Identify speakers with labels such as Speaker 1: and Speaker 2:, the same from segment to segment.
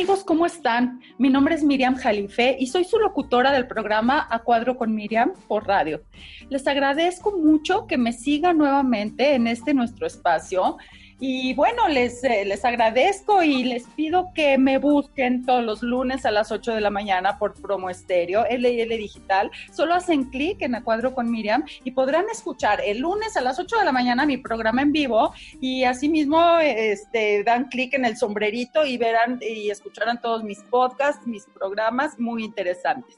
Speaker 1: Amigos, ¿cómo están? Mi nombre es Miriam Jalife y soy su locutora del programa A Cuadro con Miriam por radio. Les agradezco mucho que me sigan nuevamente en este nuestro espacio y bueno, les, eh, les agradezco y les pido que me busquen todos los lunes a las 8 de la mañana por Promo Estéreo, LL Digital. Solo hacen clic en A Cuadro con Miriam y podrán escuchar el lunes a las 8 de la mañana mi programa en vivo y asimismo este, dan clic en el sombrerito y verán y escucharán todos mis podcasts, mis programas muy interesantes.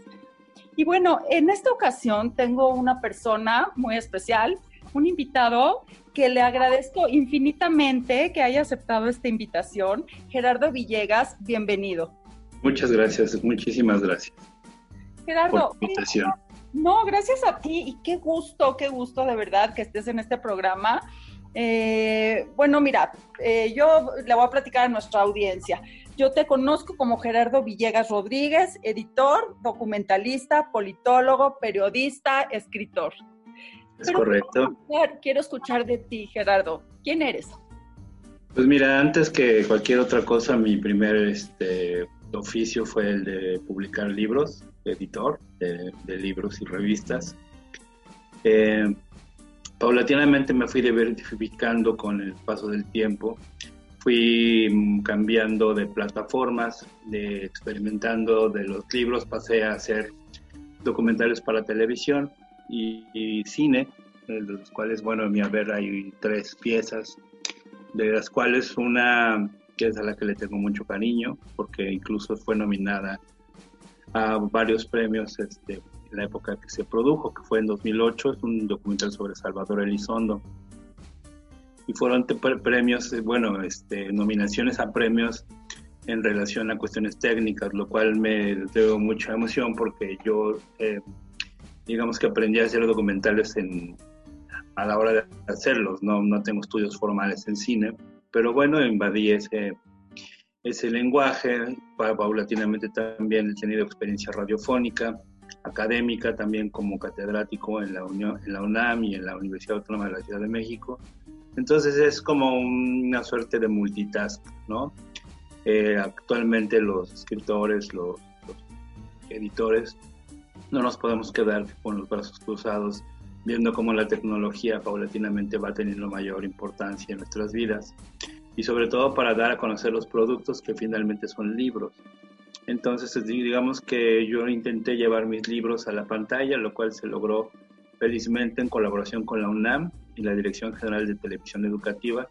Speaker 1: Y bueno, en esta ocasión tengo una persona muy especial, un invitado que le agradezco infinitamente que haya aceptado esta invitación. Gerardo Villegas, bienvenido.
Speaker 2: Muchas gracias, muchísimas gracias.
Speaker 1: Gerardo, por invitación. no, gracias a ti y qué gusto, qué gusto de verdad que estés en este programa. Eh, bueno, mira, eh, yo le voy a platicar a nuestra audiencia. Yo te conozco como Gerardo Villegas Rodríguez, editor, documentalista, politólogo, periodista, escritor.
Speaker 2: Es correcto.
Speaker 1: Quiero escuchar, de ti, Gerardo. ¿Quién eres?
Speaker 2: Pues mira, antes que cualquier otra cosa, mi primer este, oficio fue el de publicar libros, editor de, libros y revistas. Eh, paulatinamente me fui diversificando con el paso del tiempo. Fui cambiando de plataformas, de experimentando de los libros, pasé a hacer documentales para televisión y, cine, de los cuales, bueno, en mi haber hay tres piezas, de las cuales una que es a la que le tengo mucho cariño, porque incluso fue nominada a varios premios este, en la época que se produjo, que fue en 2008, es un documental sobre Salvador Elizondo. Y fueron premios, eh, bueno, este, nominaciones a premios en relación a cuestiones técnicas, lo cual me dio mucha emoción porque yo eh, digamos que aprendí a hacer documentales en, a la hora de hacerlos, no, no tengo estudios formales en cine, pero bueno, invadí ese, ese lenguaje, paulatinamente también he tenido experiencia radiofónica, académica, también como catedrático en la, Unión, en la UNAM y en la Universidad Autónoma de la Ciudad de México. Entonces es como una suerte de multitask, ¿no? Eh, actualmente los escritores, los editores, no nos podemos quedar con los brazos cruzados viendo cómo la tecnología paulatinamente va teniendo mayor importancia en nuestras vidas y sobre todo para dar a conocer los productos que finalmente son libros. Entonces, digamos que yo intenté llevar mis libros a la pantalla, lo cual se logró felizmente en colaboración con la UNAM y la Dirección General de Televisión Educativa.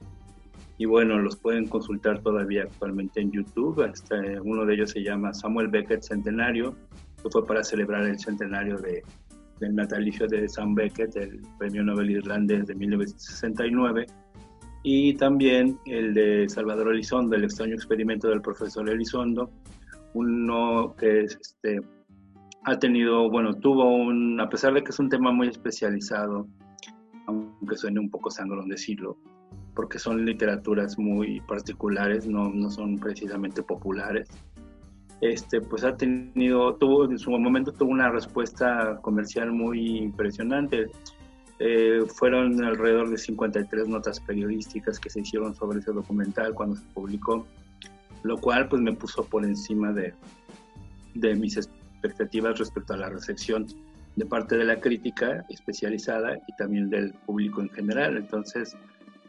Speaker 2: Y bueno, los pueden consultar todavía actualmente en YouTube. Este, uno de ellos se llama Samuel Beckett Centenario que fue para celebrar el centenario de, del natalicio de Sam Beckett, el premio Nobel irlandés de 1969, y también el de Salvador Elizondo, el extraño experimento del profesor Elizondo, uno que este, ha tenido, bueno, tuvo un, a pesar de que es un tema muy especializado, aunque suene un poco sangrón decirlo, porque son literaturas muy particulares, no, no son precisamente populares, este, pues ha tenido, tuvo, en su momento tuvo una respuesta comercial muy impresionante. Eh, fueron alrededor de 53 notas periodísticas que se hicieron sobre ese documental cuando se publicó, lo cual pues me puso por encima de, de mis expectativas respecto a la recepción de parte de la crítica especializada y también del público en general. Entonces,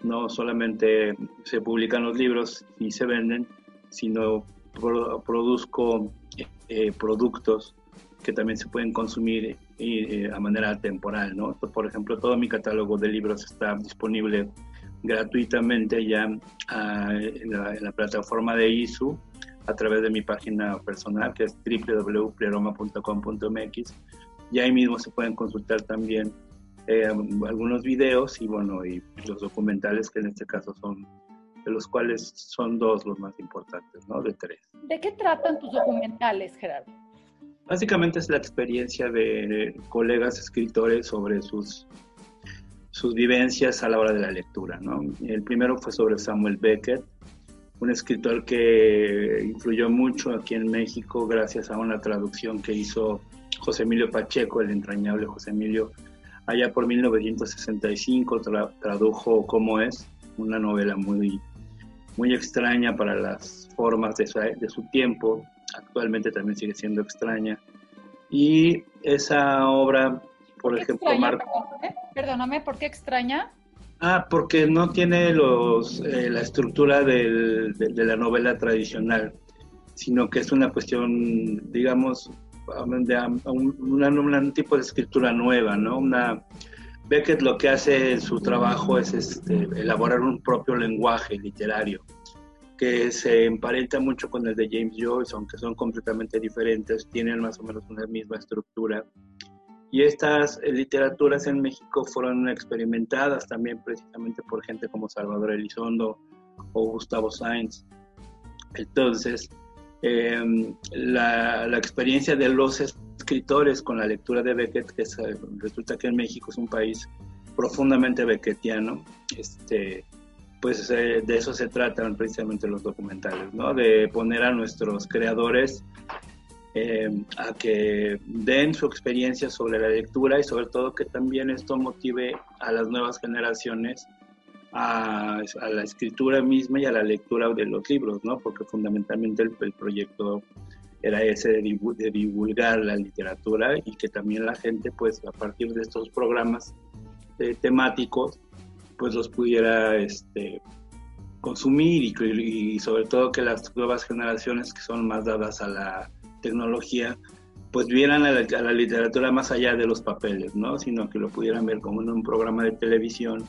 Speaker 2: no solamente se publican los libros y se venden, sino produzco eh, productos que también se pueden consumir eh, a manera temporal, ¿no? Por ejemplo, todo mi catálogo de libros está disponible gratuitamente ya ah, en, la, plataforma de ISU a través de mi página personal que es www.pleroma.com.mx y ahí mismo se pueden consultar también eh, algunos videos y bueno y los documentales que en este caso son de los cuales son dos los más importantes, ¿no? De tres.
Speaker 1: ¿De qué tratan tus documentales, Gerardo?
Speaker 2: Básicamente es la experiencia de colegas escritores sobre sus, sus vivencias a la hora de la lectura, ¿no? El primero fue sobre Samuel Beckett, un escritor que influyó mucho aquí en México gracias a una traducción que hizo José Emilio Pacheco, el entrañable José Emilio, allá por 1965 tradujo Cómo es, una novela muy muy extraña para las formas de su, de su tiempo, actualmente también sigue siendo extraña. Y esa obra, por, ejemplo,
Speaker 1: Perdóname, ¿por qué extraña?
Speaker 2: Ah, porque no tiene los, eh, la estructura del, de, la novela tradicional, sino que es una cuestión, digamos, de un, un, tipo de escritura nueva, ¿no? Una, Beckett lo que hace en su trabajo es este, elaborar un propio lenguaje literario que se emparenta mucho con el de James Joyce, aunque son completamente diferentes, tienen más o menos una misma estructura. Y estas eh, literaturas en México fueron experimentadas también precisamente por gente como Salvador Elizondo o Gustavo Sainz. Entonces, em, la, la, experiencia de los escritores con la lectura de Beckett, que resulta que en México es un país profundamente beckettiano, este, pues eh, de eso se tratan precisamente los documentales, ¿no? De poner a nuestros creadores eh, a que den su experiencia sobre la lectura y sobre todo que también esto motive a las nuevas generaciones a, la escritura misma y a la lectura de los libros, ¿no? Porque fundamentalmente el, proyecto era ese de, divulgar la literatura y que también la gente, pues a partir de estos programas eh, temáticos, pues los pudiera este, consumir y, sobre todo que las nuevas generaciones que son más dadas a la tecnología pues vieran a la, literatura más allá de los papeles, ¿no? Sino que lo pudieran ver como en un programa de televisión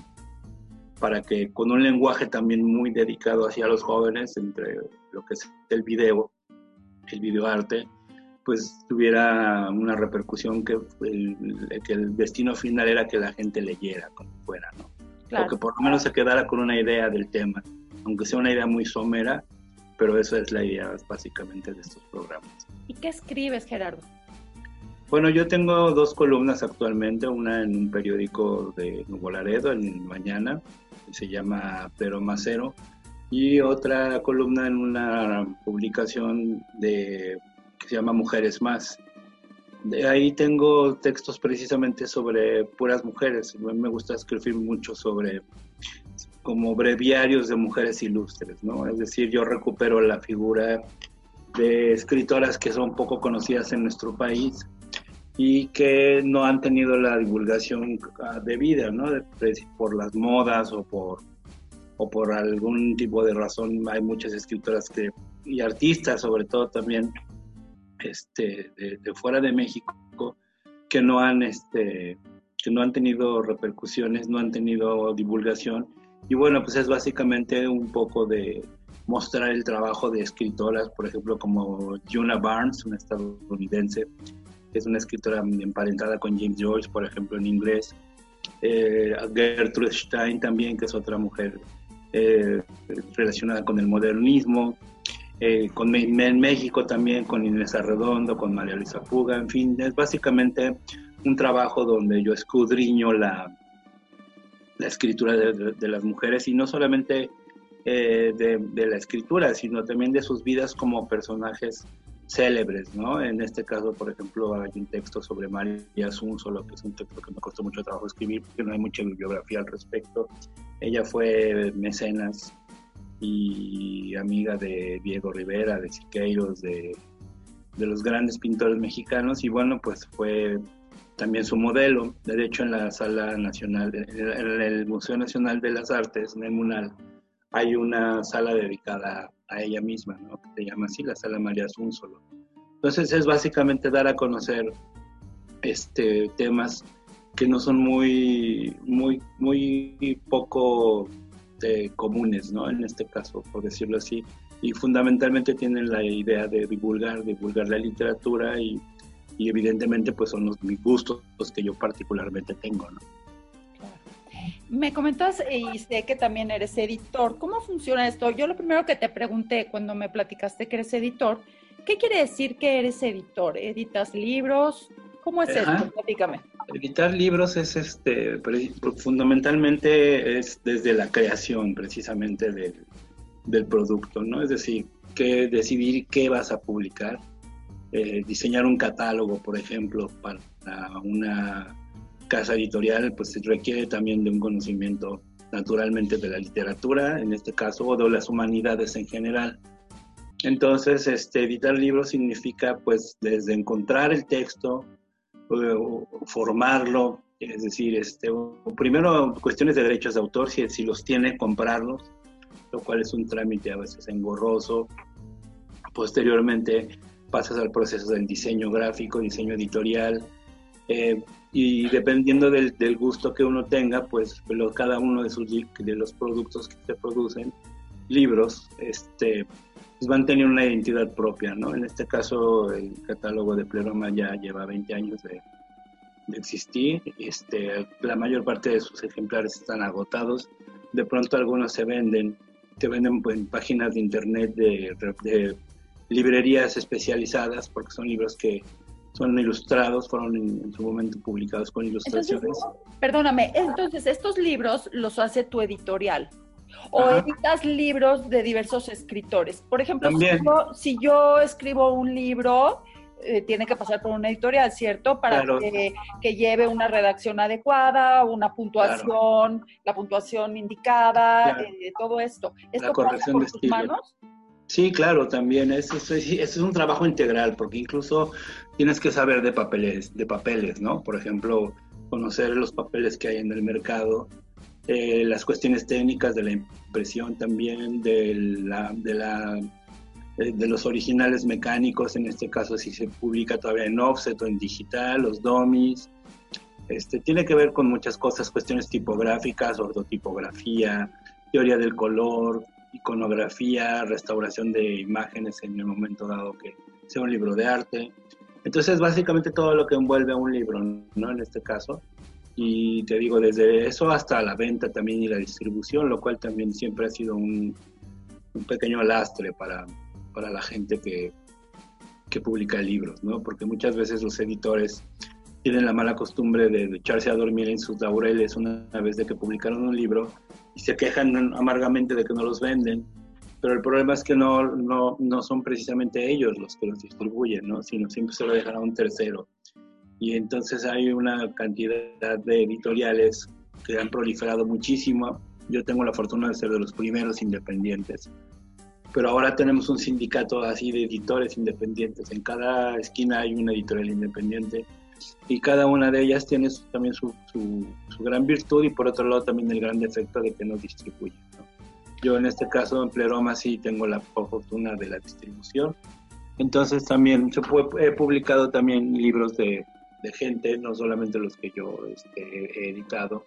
Speaker 2: para que con un lenguaje también muy dedicado hacia los jóvenes, entre lo que es el video, el videoarte, pues tuviera una repercusión que el, que el destino final era que la gente leyera como fuera, ¿no? o que por lo menos se quedara con una idea del tema, aunque sea una idea muy somera, pero esa es la idea básicamente de estos programas.
Speaker 1: ¿Y qué escribes, Gerardo?
Speaker 2: Bueno, yo tengo dos columnas actualmente, una en un periódico de Nuevo Laredo, en Mañana, que se llama Pero Macero, y otra columna en una publicación de, que se llama Mujeres Más, de ahí tengo textos precisamente sobre puras mujeres. Me gusta escribir mucho sobre como breviarios de mujeres ilustres, ¿no? Es decir, yo recupero la figura de escritoras que son poco conocidas en nuestro país y que no han tenido la divulgación debida, ¿no? Por las modas o por, o por algún tipo de razón. Hay muchas escritoras que, y artistas sobre todo también este, de, fuera de México que no han este, que no han tenido repercusiones, no han tenido divulgación y bueno pues es básicamente un poco de mostrar el trabajo de escritoras, por ejemplo como Juna Barnes, una estadounidense, que es una escritora emparentada con James Joyce, por ejemplo en inglés, eh, Gertrude Stein también, que es otra mujer eh, relacionada con el modernismo, eh, con, en México también con Inés Arredondo, con María Luisa Puga, en fin, es básicamente un trabajo donde yo escudriño la, la escritura de, las mujeres y no solamente eh, de, la escritura, sino también de sus vidas como personajes célebres, ¿no? En este caso, por ejemplo, hay un texto sobre María solo que es un texto que me costó mucho trabajo escribir porque no hay mucha bibliografía al respecto. Ella fue mecenas y amiga de Diego Rivera, de Siqueiros, de, de los grandes pintores mexicanos y bueno, pues fue también su modelo. De hecho, en la Sala Nacional, en el Museo Nacional de las Artes, en el MUNAL, hay una sala dedicada a ella misma, ¿no? que se llama así, la Sala María Solo. Entonces es básicamente dar a conocer este, temas que no son muy, muy, muy poco este, comunes, ¿no? En este caso, por decirlo así, y fundamentalmente tienen la idea de divulgar, divulgar la literatura y, y evidentemente pues son los mis gustos los que yo particularmente tengo, ¿no?
Speaker 1: Me comentas y sé que también eres editor. ¿Cómo funciona esto? Yo lo primero que te pregunté cuando me platicaste que eres editor, ¿qué quiere decir que eres editor? ¿Editas libros? ¿Cómo es esto? Platícame.
Speaker 2: Editar libros es este fundamentalmente es desde la creación precisamente del, producto, ¿no? Es decir, que decidir qué vas a publicar, eh, diseñar un catálogo, por ejemplo, para una casa editorial, pues requiere también de un conocimiento naturalmente de la literatura, en este caso, o de las humanidades en general. Entonces, este, editar libros significa, pues, desde encontrar el texto, formarlo, es decir, este, primero cuestiones de derechos de autor, si, si los tiene, comprarlos, lo cual es un trámite a veces engorroso. Posteriormente pasas al proceso del diseño gráfico, diseño editorial, eh, y dependiendo del, gusto que uno tenga, pues cada uno de, sus, de los productos que se producen, libros, este, pues van a tener una identidad propia, ¿no? En este caso, el catálogo de Pleroma ya lleva 20 años de, de existir, este, la mayor parte de sus ejemplares están agotados, de pronto algunos se venden, se venden en páginas de internet de, de librerías especializadas, porque son libros que son ilustrados, fueron en, su momento publicados con ilustraciones.
Speaker 1: perdóname, entonces estos libros los hace tu editorial o editas libros de diversos escritores. Por ejemplo, si yo, escribo un libro, eh, tiene que pasar por una editorial, ¿cierto? Para que, lleve una redacción adecuada, una puntuación, la puntuación indicada, eh, todo esto. ¿Esto
Speaker 2: la corrección por tus manos? Sí, claro, también. Eso, es un trabajo integral, porque incluso tienes que saber de papeles, de papeles, ¿no? Por ejemplo, conocer los papeles que hay en el mercado, eh, las cuestiones técnicas de la impresión también, de, la, de, la, de, los originales mecánicos, en este caso si se publica todavía en offset o en digital, los dummies. Este, tiene que ver con muchas cosas, cuestiones tipográficas, ortotipografía, teoría del color, iconografía, restauración de imágenes en el momento dado que sea un libro de arte. Entonces, básicamente todo lo que envuelve a un libro, ¿no? En este caso. Y te digo, desde eso hasta la venta también y la distribución, lo cual también siempre ha sido un, un pequeño lastre para, para la gente que, que publica libros, ¿no? Porque muchas veces los editores tienen la mala costumbre de, echarse a dormir en sus laureles una vez de que publicaron un libro y se quejan amargamente de que no los venden, pero el problema es que no, no, no son precisamente ellos los que los distribuyen, ¿no? sino siempre se lo dejan a un tercero. Y entonces hay una cantidad de editoriales que han proliferado muchísimo. Yo tengo la fortuna de ser de los primeros independientes. Pero ahora tenemos un sindicato así de editores independientes. En cada esquina hay una editorial independiente y cada una de ellas tiene también su, su, gran virtud y por otro lado también el gran defecto de que no distribuye. Yo en este caso en Pleroma sí tengo la fortuna de la distribución. Entonces también he publicado también libros de, de, gente, no solamente los que yo este, he editado,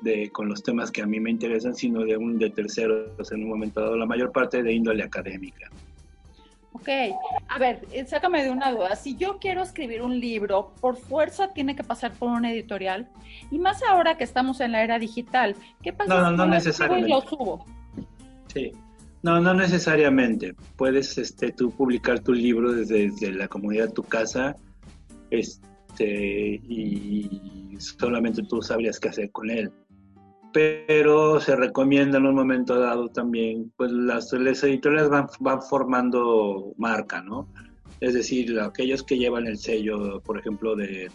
Speaker 2: de, con los temas que a mí me interesan, sino de un de terceros en un momento dado, la mayor parte de índole académica.
Speaker 1: Ok, a ver, eh, sácame de una duda. Si yo quiero escribir un libro, por fuerza tiene que pasar por una editorial. Y más ahora que estamos en la era digital, ¿qué pasa
Speaker 2: no, no, no necesariamente. lo subo? Sí, no, no necesariamente. Puedes este, tú publicar tu libro desde, desde la comodidad de tu casa este, y solamente tú sabrías qué hacer con él pero se recomienda en un momento dado también, pues las, editoriales van, van formando marca, ¿no? Es decir, aquellos que llevan el sello, por ejemplo, de,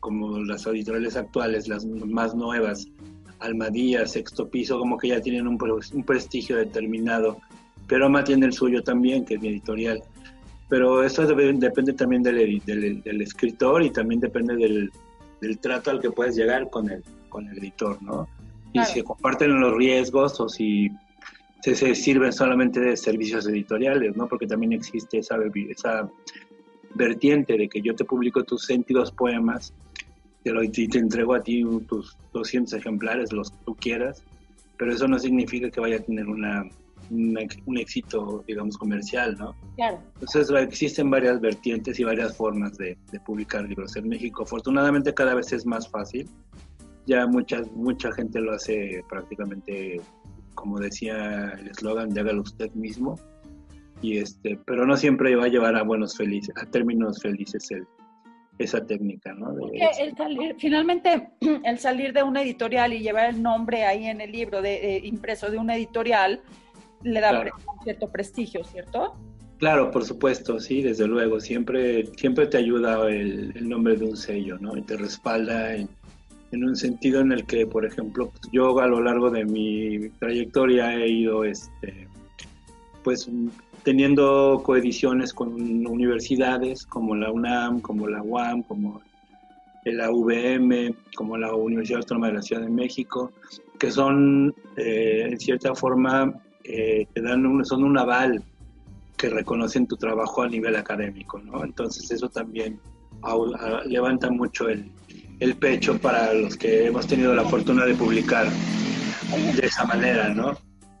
Speaker 2: como las editoriales actuales, las más nuevas, Almadía, Sexto Piso, como que ya tienen un, un prestigio determinado. Pero Ama tiene el suyo también, que es mi editorial. Pero eso depende también del, del, del, escritor y también depende del trato al que puedes llegar con él con el editor, ¿no? Y si comparten los riesgos o si se, sirven solamente de servicios editoriales, ¿no? Porque también existe esa, esa vertiente de que yo te publico tus 102 poemas te lo, y te entrego a ti tus 200 ejemplares, los que tú quieras, pero eso no significa que vaya a tener una, un éxito, digamos, comercial, ¿no? Claro. Entonces existen varias vertientes y varias formas de, de publicar libros en México. Afortunadamente cada vez es más fácil ya mucha, mucha gente lo hace prácticamente, como decía el eslogan, de hágalo usted mismo. Y este, pero no siempre va a llevar a buenos felices, a términos felices el, esa técnica, ¿no?
Speaker 1: finalmente, el salir de una editorial y llevar el nombre ahí en el libro de, impreso de una editorial le da cierto prestigio, ¿cierto?
Speaker 2: Claro, por supuesto, sí, desde luego. Siempre, siempre te ayuda el, el, nombre de un sello, ¿no? Y te respalda en, en un sentido en el que, por ejemplo, yo a lo largo de mi trayectoria he ido, este, pues, teniendo coediciones con universidades como la UNAM, como la UAM, como la UVM, como la Universidad Autónoma de la Ciudad de México, que son, eh, en cierta forma, eh, te dan un, son un aval que reconocen tu trabajo a nivel académico, ¿no? Entonces eso también levanta mucho el, el pecho para los que hemos tenido la fortuna de publicar de esa manera, ¿no?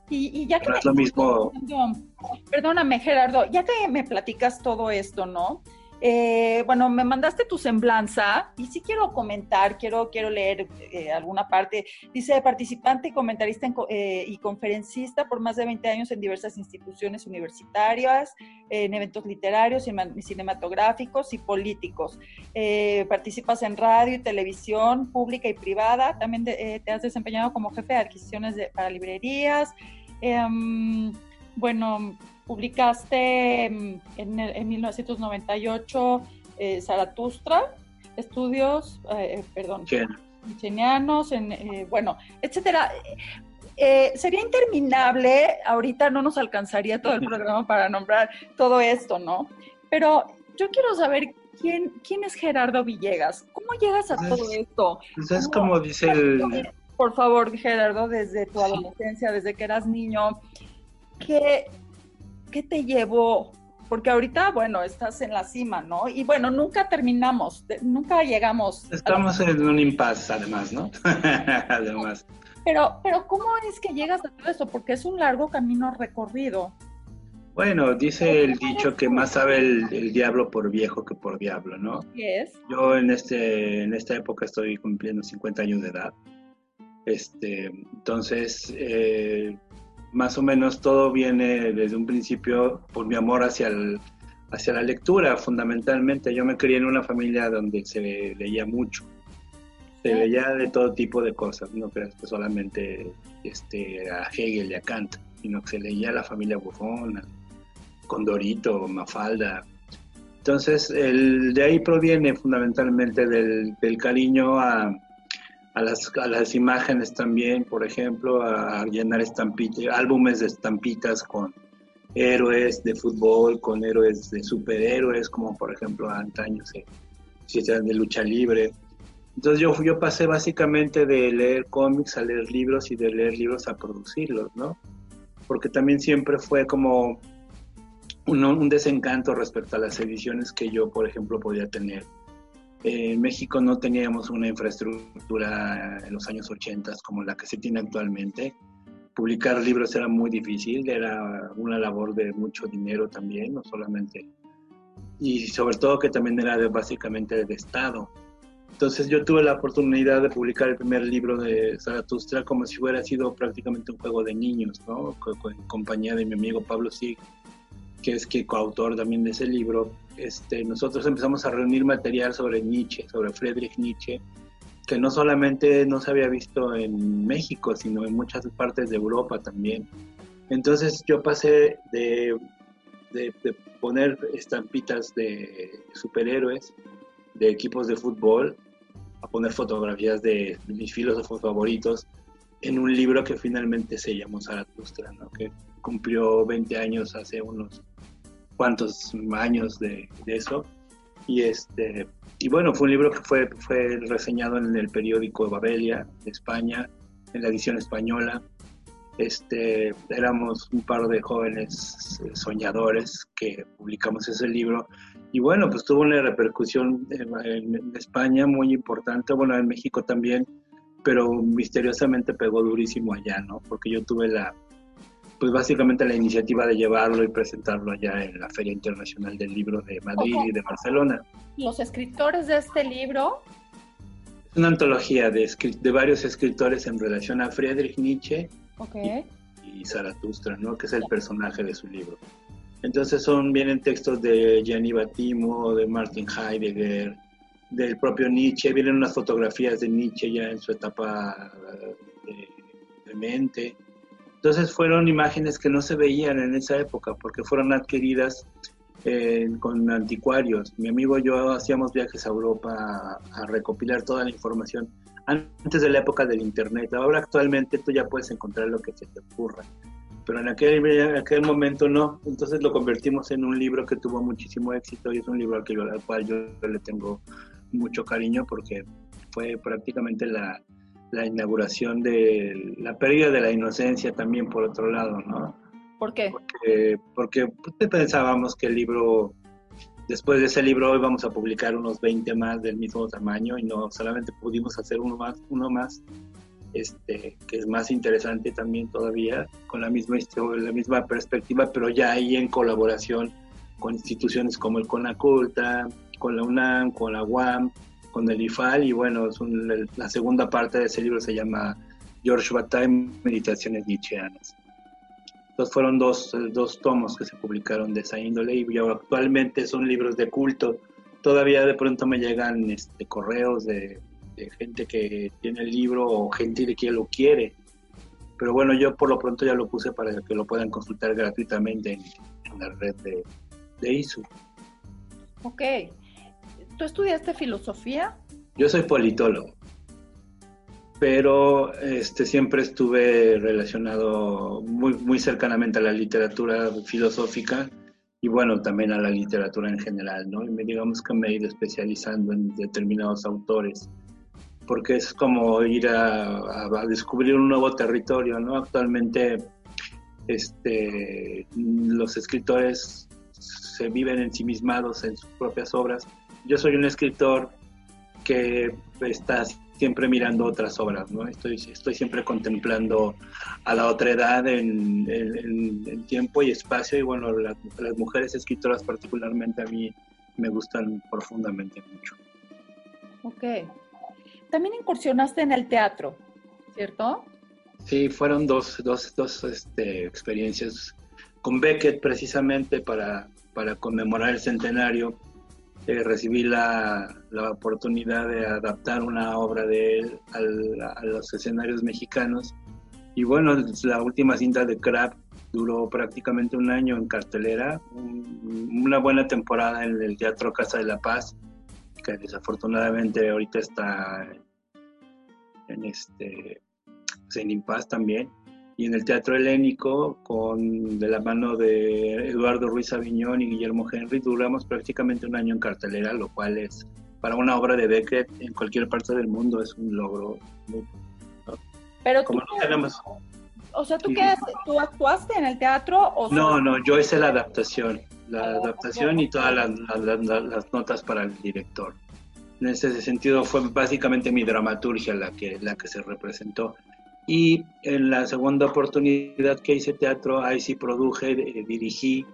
Speaker 1: Y, ya que es lo mismo. Perdóname, Gerardo, ya que me platicas todo esto, ¿no? Eh, bueno, me mandaste tu semblanza y sí quiero comentar, quiero, quiero leer eh, alguna parte. Dice, participante, comentarista eh, y conferencista por más de 20 años en diversas instituciones universitarias, en eventos literarios, cinematográficos y políticos. participas en radio y televisión pública y privada. También te has desempeñado como jefe de adquisiciones para librerías. Em, bueno, publicaste mm, en, en 1998 eh, Zaratustra, estudios, eh, eh perdón, chenianos, en, eh, bueno, etcétera. sería interminable, ahorita no nos alcanzaría todo el programa para nombrar todo esto, ¿no? Pero yo quiero saber quién, quién es Gerardo Villegas, ¿cómo llegas a todo esto?
Speaker 2: Pues es como dice el...
Speaker 1: Por favor, Gerardo, desde tu adolescencia, desde que eras niño, ¿qué, ¿qué te llevó? Porque ahorita, bueno, estás en la cima, ¿no? Y bueno, nunca terminamos, nunca llegamos.
Speaker 2: Estamos en un impasse, además, ¿no? además.
Speaker 1: Pero, pero, ¿cómo es que llegas a todo esto? Porque es un largo camino recorrido.
Speaker 2: Bueno, dice el dicho que más sabe el, diablo por viejo que por diablo, ¿no?
Speaker 1: ¿Qué es?
Speaker 2: Yo en, este, en esta época estoy cumpliendo 50 años de edad. Este, entonces, eh, más o menos todo viene desde un principio por mi amor hacia, el, hacia la lectura, fundamentalmente. Yo me crié en una familia donde se leía mucho. Se leía de todo tipo de cosas, no creas que solamente este, a Hegel y a Kant, sino que se leía a la familia Buffon, Condorito, Mafalda. Entonces, el, de ahí proviene fundamentalmente del, del cariño a, a las, a las imágenes también, por ejemplo, a, llenar estampitas, álbumes de estampitas con héroes de fútbol, con héroes de superhéroes, como por ejemplo antaño se, se de lucha libre. Entonces yo, yo pasé básicamente de leer cómics a leer libros y de leer libros a producirlos, ¿no? Porque también siempre fue como un, un desencanto respecto a las ediciones que yo, por ejemplo, podía tener en México no teníamos una infraestructura en los años 80 como la que se tiene actualmente. Publicar libros era muy difícil, era una labor de mucho dinero también, no solamente. Y sobre todo que también era de, básicamente de Estado. Entonces yo tuve la oportunidad de publicar el primer libro de Zaratustra como si hubiera sido prácticamente un juego de niños, ¿no? En compañía de mi amigo Pablo Sig, que es que coautor también de ese libro este, nosotros empezamos a reunir material sobre Nietzsche, sobre Friedrich Nietzsche, que no solamente no se había visto en México, sino en muchas partes de Europa también. Entonces yo pasé de, de, poner estampitas de superhéroes, de equipos de fútbol, a poner fotografías de mis filósofos favoritos en un libro que finalmente se llamó Zaratustra, ¿no? que cumplió 20 años hace unos cuantos años de, eso. Y, este, y bueno, fue un libro que fue, fue reseñado en el periódico Babelia de España, en la edición española. Este, éramos un par de jóvenes eh, soñadores que publicamos ese libro y bueno, pues tuvo una repercusión en, España muy importante, bueno, en México también, pero misteriosamente pegó durísimo allá, ¿no? Porque yo tuve la, pues básicamente la iniciativa de llevarlo y presentarlo allá en la Feria Internacional del Libro de Madrid y de Barcelona.
Speaker 1: Los escritores de este libro.
Speaker 2: Es una antología de, de varios escritores en relación a Friedrich Nietzsche y, Zaratustra, ¿no? que es el personaje de su libro. Entonces son, vienen textos de Gianni Battimo, de Martin Heidegger, del propio Nietzsche, vienen unas fotografías de Nietzsche ya en su etapa de, de mente entonces fueron imágenes que no se veían en esa época porque fueron adquiridas eh, con anticuarios. Mi amigo y yo hacíamos viajes a Europa a, recopilar toda la información antes de la época del Internet. Ahora actualmente tú ya puedes encontrar lo que se te ocurra, pero en aquel, en aquel momento no. Entonces lo convertimos en un libro que tuvo muchísimo éxito y es un libro al, que al cual yo le tengo mucho cariño porque fue prácticamente la, la inauguración de la pérdida de la inocencia también por otro lado, ¿no?
Speaker 1: ¿Por qué?
Speaker 2: Porque, porque pues, pensábamos que el libro, después de ese libro hoy vamos a publicar unos 20 más del mismo tamaño y no solamente pudimos hacer uno más, uno más, este, que es más interesante también todavía, con la misma, la misma perspectiva, pero ya ahí en colaboración con instituciones como el CONACULTA, con la UNAM, con la UAM, con el IFAL y bueno, es la segunda parte de ese libro se llama George Bataille, Meditaciones Nietzscheanas. Entonces fueron dos, dos tomos que se publicaron de esa índole y actualmente son libros de culto. Todavía de pronto me llegan este, correos de, gente que tiene el libro o gente que lo quiere. Pero bueno, yo por lo pronto ya lo puse para que lo puedan consultar gratuitamente en, la red de, de ISU.
Speaker 1: Ok. ¿Tú estudiaste filosofía?
Speaker 2: Yo soy politólogo, pero este, siempre estuve relacionado muy, muy cercanamente a la literatura filosófica y bueno, también a la literatura en general, ¿no? Y me digamos que me he ido especializando en determinados autores, porque es como ir a, a descubrir un nuevo territorio, ¿no? Actualmente este, los escritores se viven ensimismados en sus propias obras yo soy un escritor que está siempre mirando otras obras, ¿no? Estoy, estoy siempre contemplando a la otra edad en, tiempo y espacio y bueno, las, mujeres escritoras particularmente a mí me gustan profundamente mucho.
Speaker 1: Ok. También incursionaste en el teatro, ¿cierto?
Speaker 2: Sí, fueron dos, dos, dos este, experiencias con Beckett precisamente para, para conmemorar el centenario eh, recibí la, la, oportunidad de adaptar una obra de él a los escenarios mexicanos. Y bueno, la última cinta de Crab duró prácticamente un año en cartelera, una buena temporada en el Teatro Casa de la Paz, que desafortunadamente ahorita está en, este, pues, en Impaz también y en el Teatro Helénico, con, de la mano de Eduardo Ruiz Aviñón y Guillermo Henry, duramos prácticamente un año en cartelera, lo cual es, para una obra de Beckett en cualquier parte del mundo, es un logro
Speaker 1: Pero tú, O sea, ¿tú, qué, ¿tú actuaste en el teatro? O
Speaker 2: no, no, yo hice la adaptación, la ah, adaptación y todas las, las, notas para el director. En ese sentido fue básicamente mi dramaturgia la que, la que se representó. Y en la segunda oportunidad que hice teatro, ahí sí produje, eh, dirigí,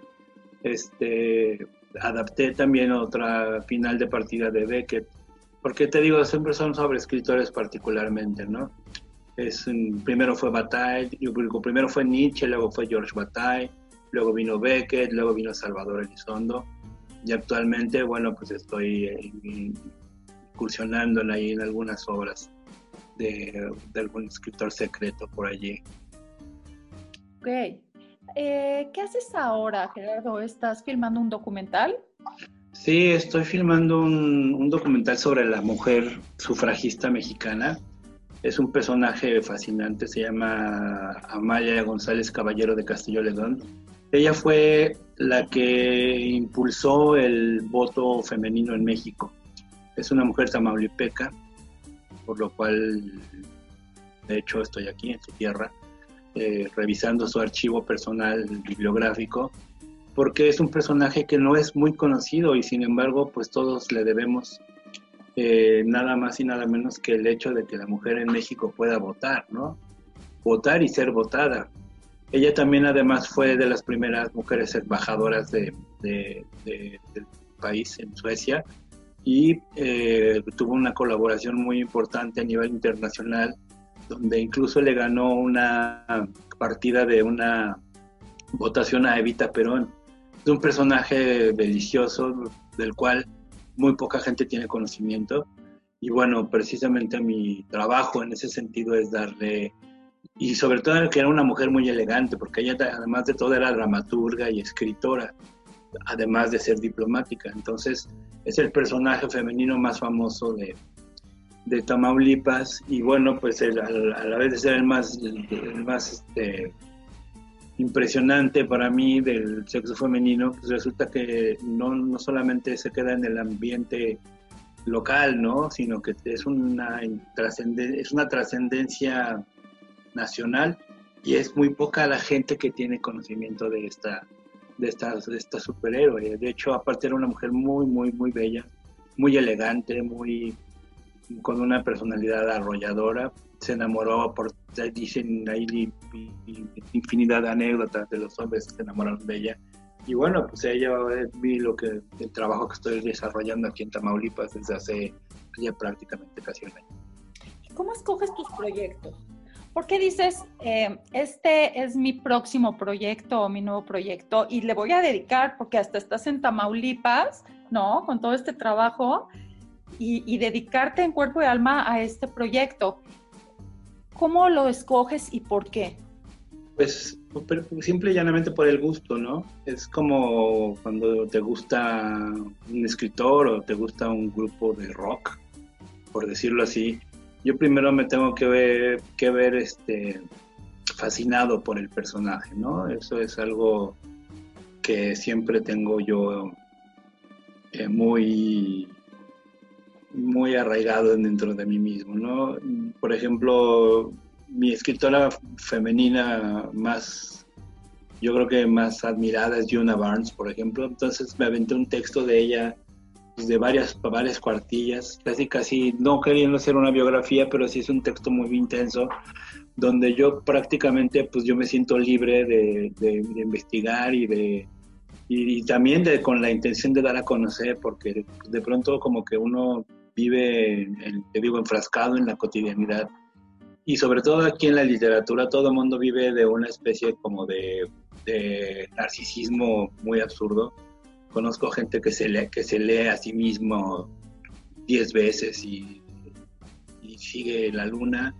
Speaker 2: este, adapté también otra final de partida de Beckett. Porque te digo, siempre son sobre escritores particularmente, ¿no? Es, primero fue Bataille, primero fue Nietzsche, luego fue George Bataille, luego vino Beckett, luego vino Salvador Elizondo. Y actualmente, bueno, pues estoy eh, incursionando ahí en algunas obras de, algún escritor secreto por allí.
Speaker 1: Ok. Eh, ¿Qué haces ahora, Gerardo? ¿Estás filmando un documental?
Speaker 2: Sí, estoy filmando un, documental sobre la mujer sufragista mexicana. Es un personaje fascinante, se llama Amalia González Caballero de Castillo Ledón. Ella fue la que impulsó el voto femenino en México. Es una mujer tamaulipeca por lo cual, de hecho, estoy aquí en su tierra, eh, revisando su archivo personal bibliográfico, porque es un personaje que no es muy conocido y sin embargo, pues todos le debemos eh, nada más y nada menos que el hecho de que la mujer en México pueda votar, ¿no? Votar y ser votada. Ella también además fue de las primeras mujeres embajadoras de, del país en Suecia y eh, tuvo una colaboración muy importante a nivel internacional, donde incluso le ganó una partida de una votación a Evita Perón. Es un personaje delicioso del cual muy poca gente tiene conocimiento. Y bueno, precisamente mi trabajo en ese sentido es darle, y sobre todo que era una mujer muy elegante, porque ella además de todo era dramaturga y escritora además de ser diplomática. Entonces, es el personaje femenino más famoso de, de Tamaulipas y bueno, pues a, la vez de ser el más, más este, impresionante para mí del sexo femenino, pues resulta que no, no solamente se queda en el ambiente local, ¿no? Sino que es una, es una trascendencia nacional y es muy poca la gente que tiene conocimiento de esta, de esta, de esta superhéroe. De hecho, aparte era una mujer muy, muy, muy bella, muy elegante, muy con una personalidad arrolladora. Se enamoró por, dicen ahí infinidad de anécdotas de los hombres que se enamoraron de ella. Y bueno, pues ella vi lo que el trabajo que estoy desarrollando aquí en Tamaulipas desde hace ya prácticamente casi un año.
Speaker 1: ¿Cómo escoges tus proyectos? ¿Por qué dices, eh, este es mi próximo proyecto o mi nuevo proyecto y le voy a dedicar, porque hasta estás en Tamaulipas, ¿no? Con todo este trabajo y, dedicarte en cuerpo y alma a este proyecto. ¿Cómo lo escoges y por qué?
Speaker 2: Pues simple y llanamente por el gusto, ¿no? Es como cuando te gusta un escritor o te gusta un grupo de rock, por decirlo así. Yo primero me tengo que ver, que ver este, fascinado por el personaje, ¿no? Eso es algo que siempre tengo yo eh, muy muy arraigado dentro de mí mismo, ¿no? Por ejemplo, mi escritora femenina más, yo creo que más admirada es Juna Barnes, por ejemplo. Entonces me aventé un texto de ella de varias, varias cuartillas, casi casi no queriendo hacer una biografía, pero sí es un texto muy intenso, donde yo prácticamente pues yo me siento libre de, investigar y de y, también de, con la intención de dar a conocer, porque de pronto como que uno vive, te digo, enfrascado en la cotidianidad. Y sobre todo aquí en la literatura, todo el mundo vive de una especie como de, narcisismo muy absurdo. Conozco gente que se lee, que se lee a sí mismo diez veces y, sigue la luna.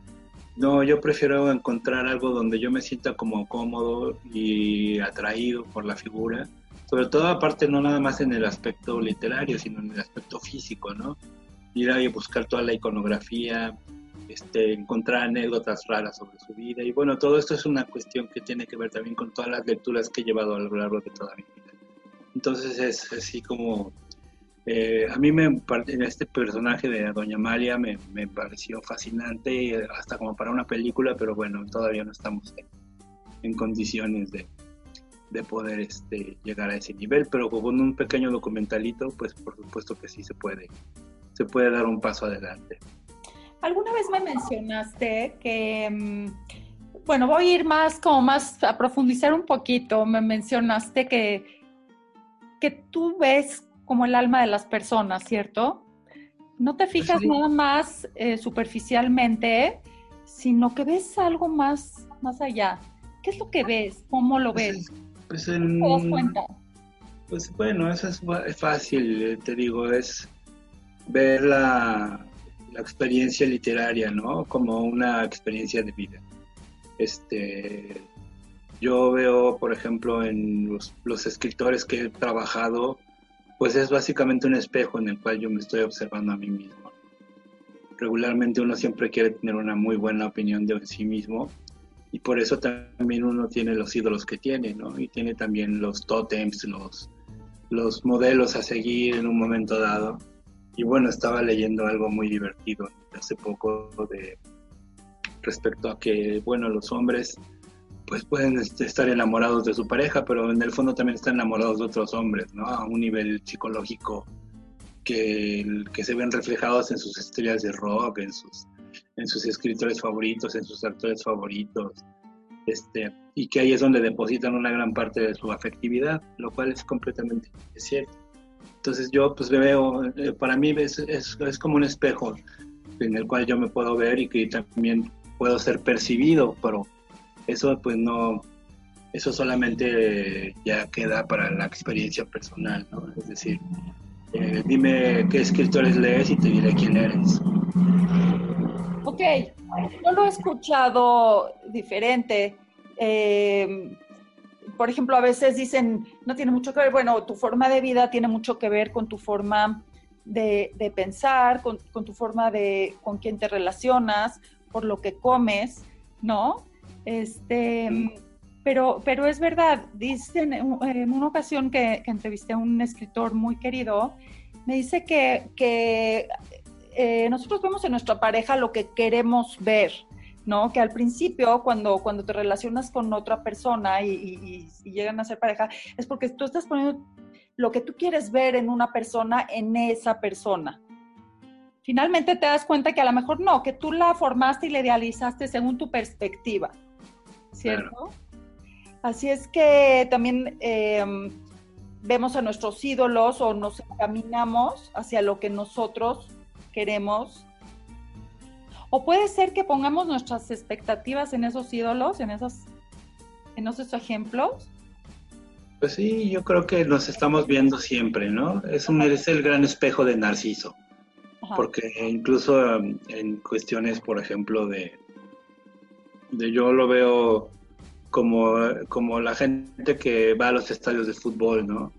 Speaker 2: No, yo prefiero encontrar algo donde yo me sienta como cómodo y atraído por la figura. Sobre todo aparte no nada más en el aspecto literario, sino en el aspecto físico, ¿no? ir a buscar toda la iconografía, este, encontrar anécdotas raras sobre su vida. Y bueno, todo esto es una cuestión que tiene que ver también con todas las lecturas que he llevado a lo largo de toda mi vida. Entonces es así como, eh, a mí me, este personaje de Doña me, me, pareció fascinante, hasta como para una película, pero bueno, todavía no estamos en, en condiciones de, de poder este, llegar a ese nivel, pero con un pequeño documentalito, pues por supuesto que sí se puede se puede dar un paso adelante.
Speaker 1: Alguna vez me mencionaste que, mm, bueno, voy a ir más como más a profundizar un poquito. Me mencionaste que, que tú ves como el alma de las personas, ¿cierto? No te fijas nada más eh, superficialmente, sino que ves algo más, más allá. ¿Qué es lo que ves? ¿Cómo lo pues ves?
Speaker 2: Pues, en, ¿Te das cuenta? Pues bueno, eso es fácil, eh, te digo, es ver la, experiencia literaria, ¿no? Como una experiencia de vida. Este, yo veo, por ejemplo, en los, escritores que he trabajado, pues es básicamente un espejo en el cual yo me estoy observando a mí mismo. Regularmente uno siempre quiere tener una muy buena opinión de sí mismo y por eso también uno tiene los ídolos que tiene, ¿no? Y tiene también los tótems, los, los modelos a seguir en un momento dado. Y bueno, estaba leyendo algo muy divertido hace poco de respecto a que, bueno, los hombres pues pueden este, estar enamorados de su pareja, pero en el fondo también están enamorados de otros hombres, ¿no? A un nivel psicológico que, que se ven reflejados en sus estrellas de rock, en sus, en sus escritores favoritos, en sus actores favoritos, este, y que ahí es donde depositan una gran parte de su afectividad, lo cual es completamente cierto. Entonces yo pues veo, eh, para mí es, es, es, como un espejo en el cual yo me puedo ver y que también puedo ser percibido, pero eso pues no, eso solamente ya queda para la experiencia personal, ¿no? Es decir, eh, dime qué escritores lees y te diré quién eres.
Speaker 1: Ok, yo lo he escuchado diferente. Eh, por ejemplo, a veces dicen, no tiene mucho que ver, bueno, tu forma de vida tiene mucho que ver con tu forma de, pensar, con, tu forma de, con quién te relacionas, por lo que comes, ¿no? Este, pero, pero es verdad, dicen en, una ocasión que, entrevisté a un escritor muy querido, me dice que, que eh, nosotros vemos en nuestra pareja lo que queremos ver, ¿no? Que al principio, cuando, cuando te relacionas con otra persona y, llegan a ser pareja, es porque tú estás poniendo lo que tú quieres ver en una persona en esa persona. Finalmente te das cuenta que a lo mejor no, que tú la formaste y la idealizaste según tu perspectiva, ¿cierto? Así es que también em, vemos a nuestros ídolos o nos encaminamos hacia lo que nosotros queremos o puede ser que pongamos nuestras expectativas en esos ídolos, en esos, en esos ejemplos.
Speaker 2: Pues sí, yo creo que nos estamos viendo siempre, ¿no? Es, un, es el gran espejo de Narciso. Porque incluso um, en cuestiones, por ejemplo, de yo lo veo como, como la gente que va a los estadios de fútbol, ¿no?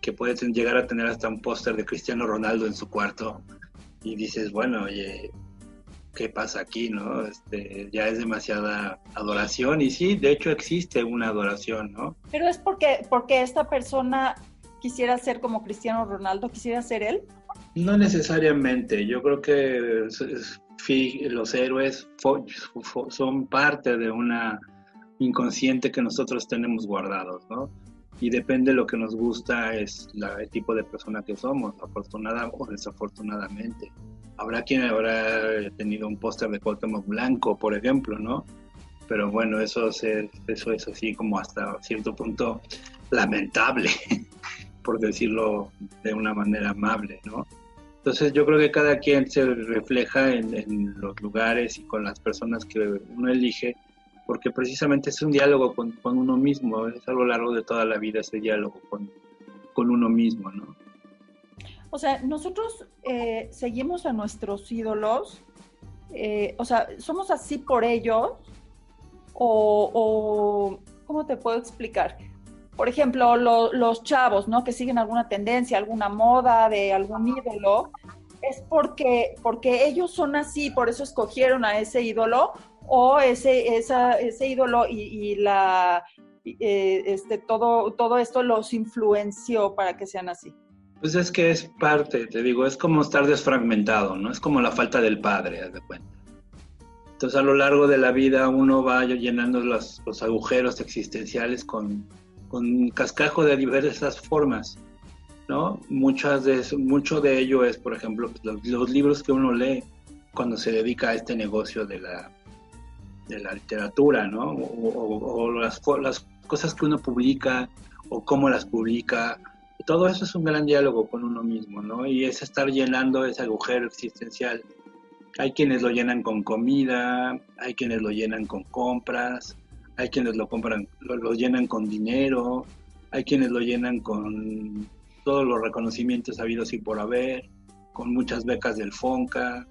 Speaker 2: Que puede llegar a tener hasta un póster de Cristiano Ronaldo en su cuarto y dices, bueno, oye, qué pasa aquí, ¿no? Este, ya es demasiada adoración y sí, de hecho existe una adoración, ¿no?
Speaker 1: Pero es porque, porque esta persona quisiera ser como Cristiano Ronaldo, quisiera ser él.
Speaker 2: No necesariamente, yo creo que los héroes son parte de una inconsciente que nosotros tenemos guardados, ¿no? Y depende de lo que nos gusta, es el tipo de persona que somos, afortunada o desafortunadamente habrá quien habrá tenido un póster de Cuauhtémoc Blanco, por ejemplo, ¿no? Pero bueno, eso es, eso es así como hasta cierto punto lamentable, por decirlo de una manera amable, ¿no? Entonces yo creo que cada quien se refleja en, los lugares y con las personas que uno elige, porque precisamente es un diálogo con, uno mismo, es a lo largo de toda la vida ese diálogo con, con uno mismo, ¿no?
Speaker 1: O sea, nosotros eh, seguimos a nuestros ídolos, eh, o sea, somos así por ellos, o, ¿cómo te puedo explicar? Por ejemplo, los chavos, ¿no? Que siguen alguna tendencia, alguna moda de algún ídolo, es porque, porque ellos son así, por eso escogieron a ese ídolo, o ese, ese ídolo y, la, eh, este, todo, todo esto los influenció para que sean así.
Speaker 2: Pues es que es parte, te digo, es como estar desfragmentado, ¿no? Es como la falta del padre, haz de cuenta. Entonces a lo largo de la vida uno va llenando los, agujeros existenciales con, con cascajo de diversas formas, ¿no? Muchas de mucho de ello es, por ejemplo, los, libros que uno lee cuando se dedica a este negocio de la, de la literatura, ¿no? O, las, las cosas que uno publica o cómo las publica todo eso es un gran diálogo con uno mismo, ¿no? Y es estar llenando ese agujero existencial. Hay quienes lo llenan con comida, hay quienes lo llenan con compras, hay quienes lo compran, lo, llenan con dinero, hay quienes lo llenan con todos los reconocimientos habidos y por haber, con muchas becas del FONCA,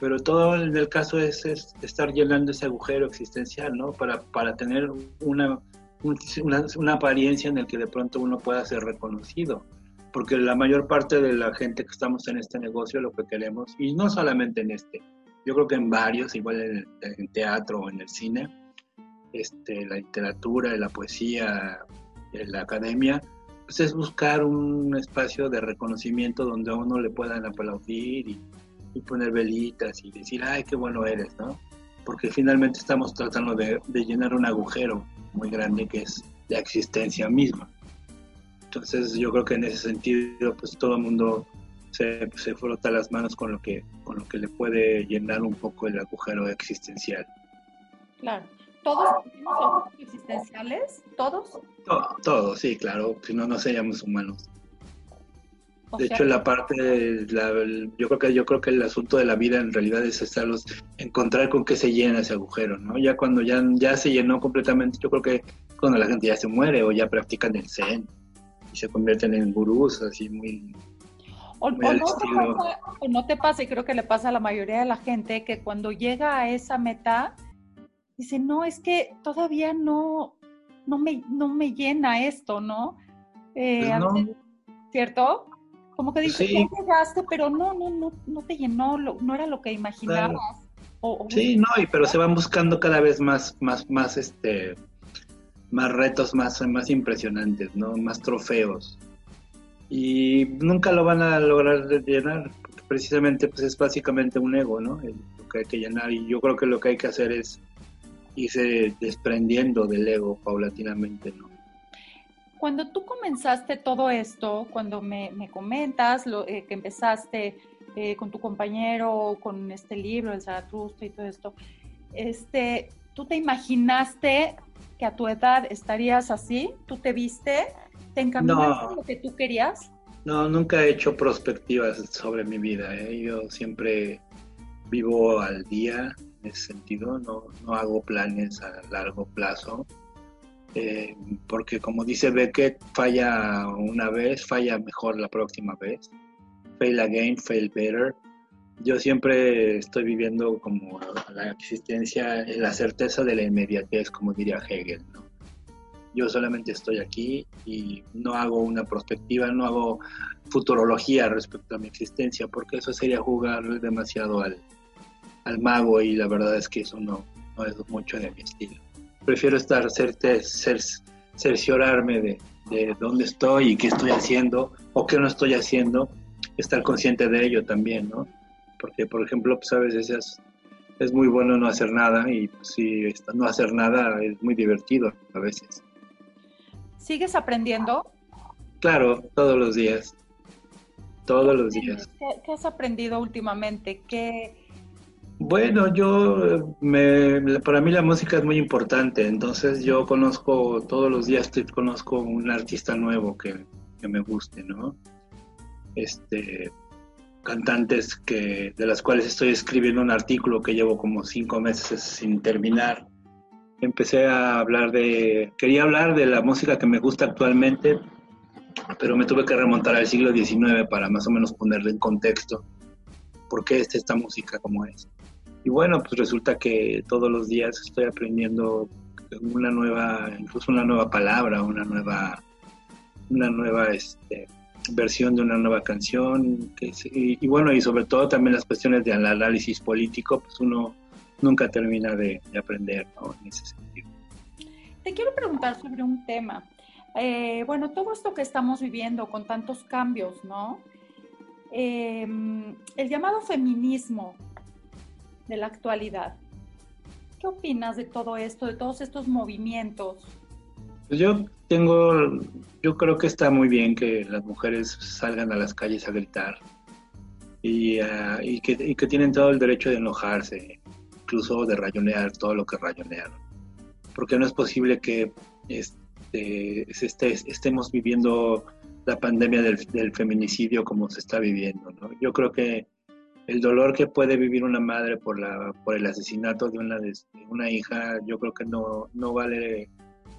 Speaker 2: pero todo en el caso es, es estar llenando ese agujero existencial, ¿no? Para, para tener una una, apariencia en la que de pronto uno pueda ser reconocido. Porque la mayor parte de la gente que estamos en este negocio lo que queremos, y no solamente en este, yo creo que en varios, igual en, en teatro o en el cine, este, la literatura, la poesía, la academia, pues es buscar un espacio de reconocimiento donde a uno le puedan aplaudir y, poner velitas y decir, ay, qué bueno eres, ¿no? Porque finalmente estamos tratando de, de llenar un agujero muy grande que es la existencia misma. Entonces yo creo que en ese sentido pues todo el mundo se, se, frota las manos con lo, que, con lo que le puede llenar un poco el agujero existencial.
Speaker 1: Claro. ¿Todos tenemos agujeros existenciales? ¿Todos?
Speaker 2: todos, sí, claro. Si no, no seríamos humanos de hecho, la parte, yo creo que yo creo que el asunto de la vida en realidad es estarlos, encontrar con qué se llena ese agujero, ¿no? Ya cuando ya, ya se llenó completamente, yo creo que cuando la gente ya se muere o ya practican el zen y se convierten en gurús, así muy...
Speaker 1: O, no te pasa, o no te pasa, y creo que le pasa a la mayoría de la gente, que cuando llega a esa meta, dice, no, es que todavía no, no, me, no me llena esto, ¿no? Eh, pues ¿Cierto? Como que dices, sí. llegaste, pero no, no, no, no te llenó, no era lo que imaginabas.
Speaker 2: sí, no, y, pero se van buscando cada vez más, más, más, este, más retos, más, más impresionantes, ¿no? Más trofeos. Y nunca lo van a lograr llenar, porque precisamente pues es básicamente un ego, ¿no? lo que hay que llenar. Y yo creo que lo que hay que hacer es irse desprendiendo del ego paulatinamente, ¿no?
Speaker 1: Cuando tú comenzaste todo esto, cuando me, comentas lo, eh, que empezaste eh, con tu compañero, con este libro, el Zaratustra y todo esto, este, ¿tú te imaginaste que a tu edad estarías así? ¿Tú te viste? ¿Te encaminaste lo que tú querías?
Speaker 2: No, nunca he hecho prospectivas sobre mi vida. ¿eh? Yo siempre vivo al día sentido, no, no hago planes a largo plazo. Eh, porque como dice Beckett, falla una vez, falla mejor la próxima vez. Fail again, fail better. Yo siempre estoy viviendo como la existencia, la certeza de la inmediatez, como diría Hegel. Yo solamente estoy aquí y no hago una perspectiva, no hago futurología respecto a mi existencia, porque eso sería jugar demasiado al, al mago y la verdad es que eso no, no es mucho de mi estilo prefiero estar cerciorarme de, de dónde estoy y qué estoy haciendo o qué no estoy haciendo, estar consciente de ello también, ¿no? Porque, por ejemplo, pues a veces es, es muy bueno no hacer nada y pues, si no hacer nada es muy divertido a veces.
Speaker 1: ¿Sigues aprendiendo?
Speaker 2: Claro, todos los días. Todos los días.
Speaker 1: ¿Qué, qué has aprendido últimamente? ¿Qué,
Speaker 2: bueno, yo, me, para mí la música es muy importante, entonces yo conozco, todos los días conozco un artista nuevo que, me guste, ¿no? Este, cantantes que, de las cuales estoy escribiendo un artículo que llevo como cinco meses sin terminar. Empecé a hablar de, quería hablar de la música que me gusta actualmente, pero me tuve que remontar al siglo XIX para más o menos ponerle en contexto por qué es esta música como es. Y bueno, pues resulta que todos los días estoy aprendiendo una nueva, incluso una nueva palabra, una nueva, una nueva este, versión de una nueva canción. Y, bueno, y sobre todo también las cuestiones del análisis político, pues uno nunca termina de, aprender en ese sentido.
Speaker 1: Te quiero preguntar sobre un tema. Eh, bueno, todo esto que estamos viviendo con tantos cambios, ¿no? Em, el llamado feminismo, de la actualidad. ¿Qué opinas de todo esto, de todos estos movimientos?
Speaker 2: Pues yo tengo, yo creo que está muy bien que las mujeres salgan a las calles a gritar y, ah, que, tienen todo el derecho de enojarse, incluso de rayonear todo lo que rayonean. Porque no es posible que este, estemos viviendo la pandemia del, feminicidio como se está viviendo. Yo creo que el dolor que puede vivir una madre por, la, por el asesinato de una, de una hija, yo creo que no, no vale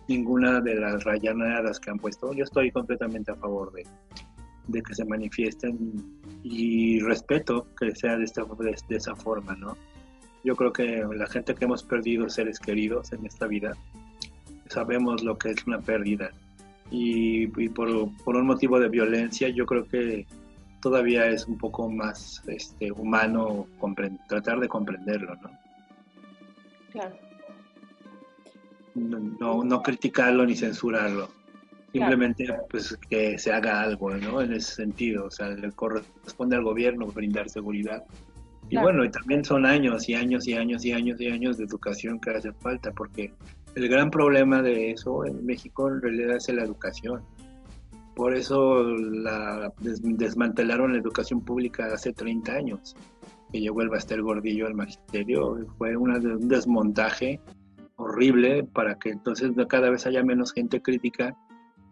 Speaker 2: ninguna de las rayaneadas que han puesto. Yo estoy completamente a favor de, de que se manifiesten y respeto que sea de, esta, de, esa forma, ¿no? Yo creo que la gente que hemos perdido seres queridos en esta vida, sabemos lo que es una pérdida. Y, y por, por, un motivo de violencia, yo creo que todavía es un poco más este, humano tratar de comprenderlo, ¿no?
Speaker 1: Claro.
Speaker 2: No, no, criticarlo ni censurarlo. Simplemente pues que se haga algo, ¿no? En ese sentido, o sea, le corresponde al gobierno brindar seguridad. Y bueno, y también son años y años y años y años y años de educación que hace falta, porque el gran problema de eso en México en realidad es la educación por eso la desmantelaron la educación pública hace 30 años, que llegó el Bastel Gordillo al magisterio. Fue un desmontaje horrible para que entonces cada vez haya menos gente crítica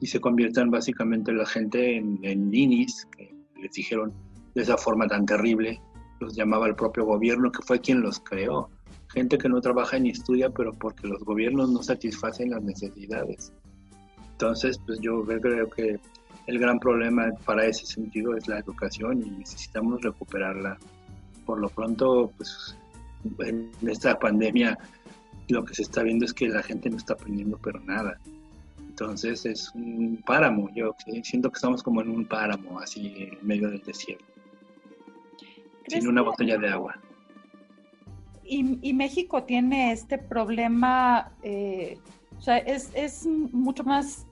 Speaker 2: y se conviertan básicamente la gente en, en ninis, que les dijeron de esa forma tan terrible, los llamaba el propio gobierno, que fue quien los creó. Gente que no trabaja ni estudia, pero porque los gobiernos no satisfacen las necesidades. Entonces, pues yo creo que el gran problema para ese sentido es la educación y necesitamos recuperarla. Por lo pronto, pues en esta pandemia lo que se está viendo es que la gente no está aprendiendo pero nada. Entonces es un páramo, yo siento que estamos como en un páramo, así en medio del desierto, sin una botella de agua.
Speaker 1: Y, México tiene este problema, eh, o sea, es, es mucho más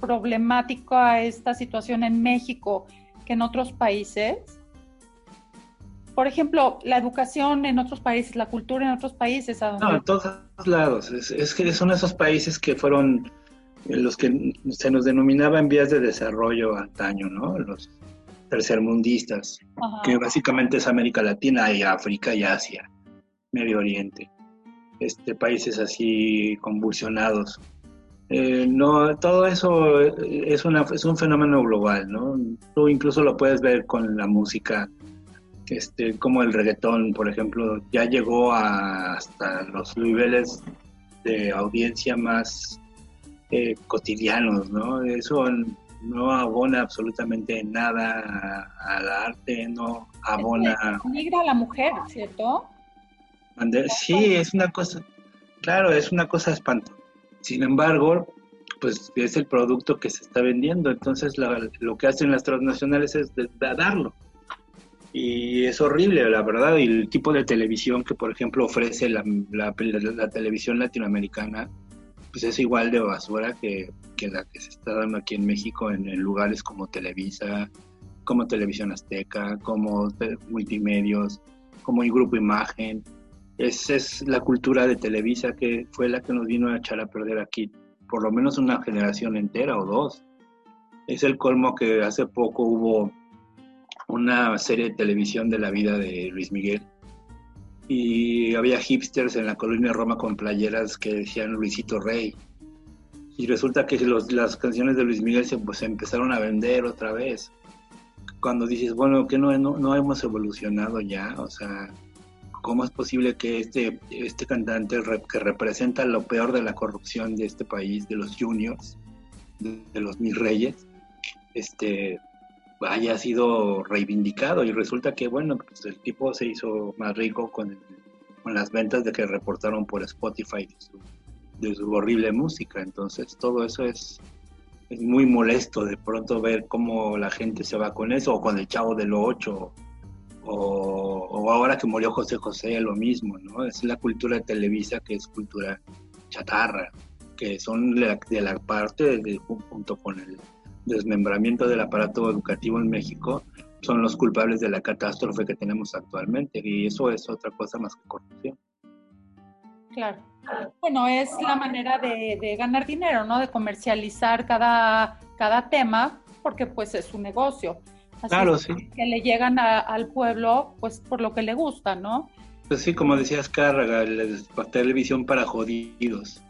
Speaker 1: problemático a esta situación en México que en otros países. Por ejemplo, la educación en otros países, la cultura en otros países.
Speaker 2: No, en todos lados. Es, que son esos países que fueron los que se nos denominaba en vías de desarrollo antaño, ¿no? Los tercermundistas, que básicamente es América Latina y África y Asia, Medio Oriente. Este, países así convulsionados. Eh, no, todo eso es, una, es un fenómeno global, ¿no? Tú incluso lo puedes ver con la música, este, como el reggaetón, por ejemplo, ya llegó hasta los niveles de audiencia más eh, cotidianos, ¿no? Eso no abona absolutamente nada al arte, no abona...
Speaker 1: Migra a la mujer, ¿cierto?
Speaker 2: Sí, es una cosa, claro, es una cosa espantosa sin embargo, pues es el producto que se está vendiendo, entonces lo que hacen las transnacionales es darlo. Y es horrible, la verdad, y el tipo de televisión que, por ejemplo, ofrece la, televisión latinoamericana, pues es igual de basura que, la que se está dando aquí en México en, lugares como Televisa, como Televisión Azteca, como Multimedios, como el Grupo Imagen. Esa es la cultura de Televisa que fue la que nos vino a echar a perder aquí, por lo menos una generación entera o dos. Es el colmo que hace poco hubo una serie de televisión de la vida de Luis Miguel y había hipsters en la colonia Roma con playeras que decían Luisito Rey. Y resulta que las canciones de Luis Miguel se pues, empezaron a vender otra vez. Cuando dices, bueno, que no, no, no hemos evolucionado ya, o sea, ¿Cómo es posible que este, este cantante que representa lo peor de la corrupción de este país, de los juniors, de, los mis reyes, este, haya sido reivindicado? Y resulta que, bueno, pues el tipo se hizo más rico con, con las ventas de que reportaron por Spotify de su, horrible música. Entonces, todo eso es, es muy molesto de pronto ver cómo la gente se va con eso, o con el chavo de lo 8 o, ahora que murió José José, lo mismo, ¿no? Es la cultura de Televisa que es cultura chatarra, que son de la, parte, de, junto con el desmembramiento del aparato educativo en México, son los culpables de la catástrofe que tenemos actualmente, y eso es otra cosa más que corrupción.
Speaker 1: Claro. Bueno, es la manera de, de ganar dinero, ¿no? De comercializar cada, cada tema, porque pues es un negocio
Speaker 2: claro, sí.
Speaker 1: Que le llegan al pueblo, pues por lo que le gusta, ¿no?
Speaker 2: Pues sí, como decías, Cárraga, la televisión para jodidos.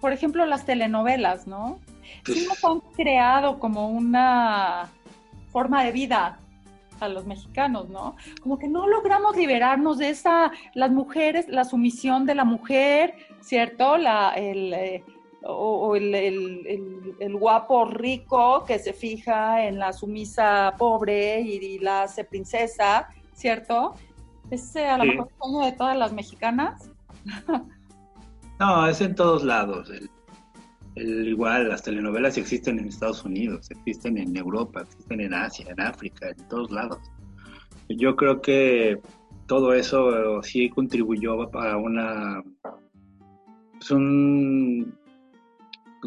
Speaker 1: Por ejemplo, las telenovelas, ¿no? Sí nos han creado como una forma de vida a los mexicanos, ¿no? Como que no logramos liberarnos de esa, las mujeres, la sumisión de la mujer, ¿cierto? La, el, eh, o, el, guapo rico que se fija en la sumisa pobre y, la hace princesa, ¿cierto? ¿Es a lo mejor sueño de todas las mexicanas?
Speaker 2: no, es en todos lados. El, igual, las telenovelas existen en Estados Unidos, existen en Europa, existen en Asia, en África, en todos lados. Yo creo que todo eso sí contribuyó para una pues un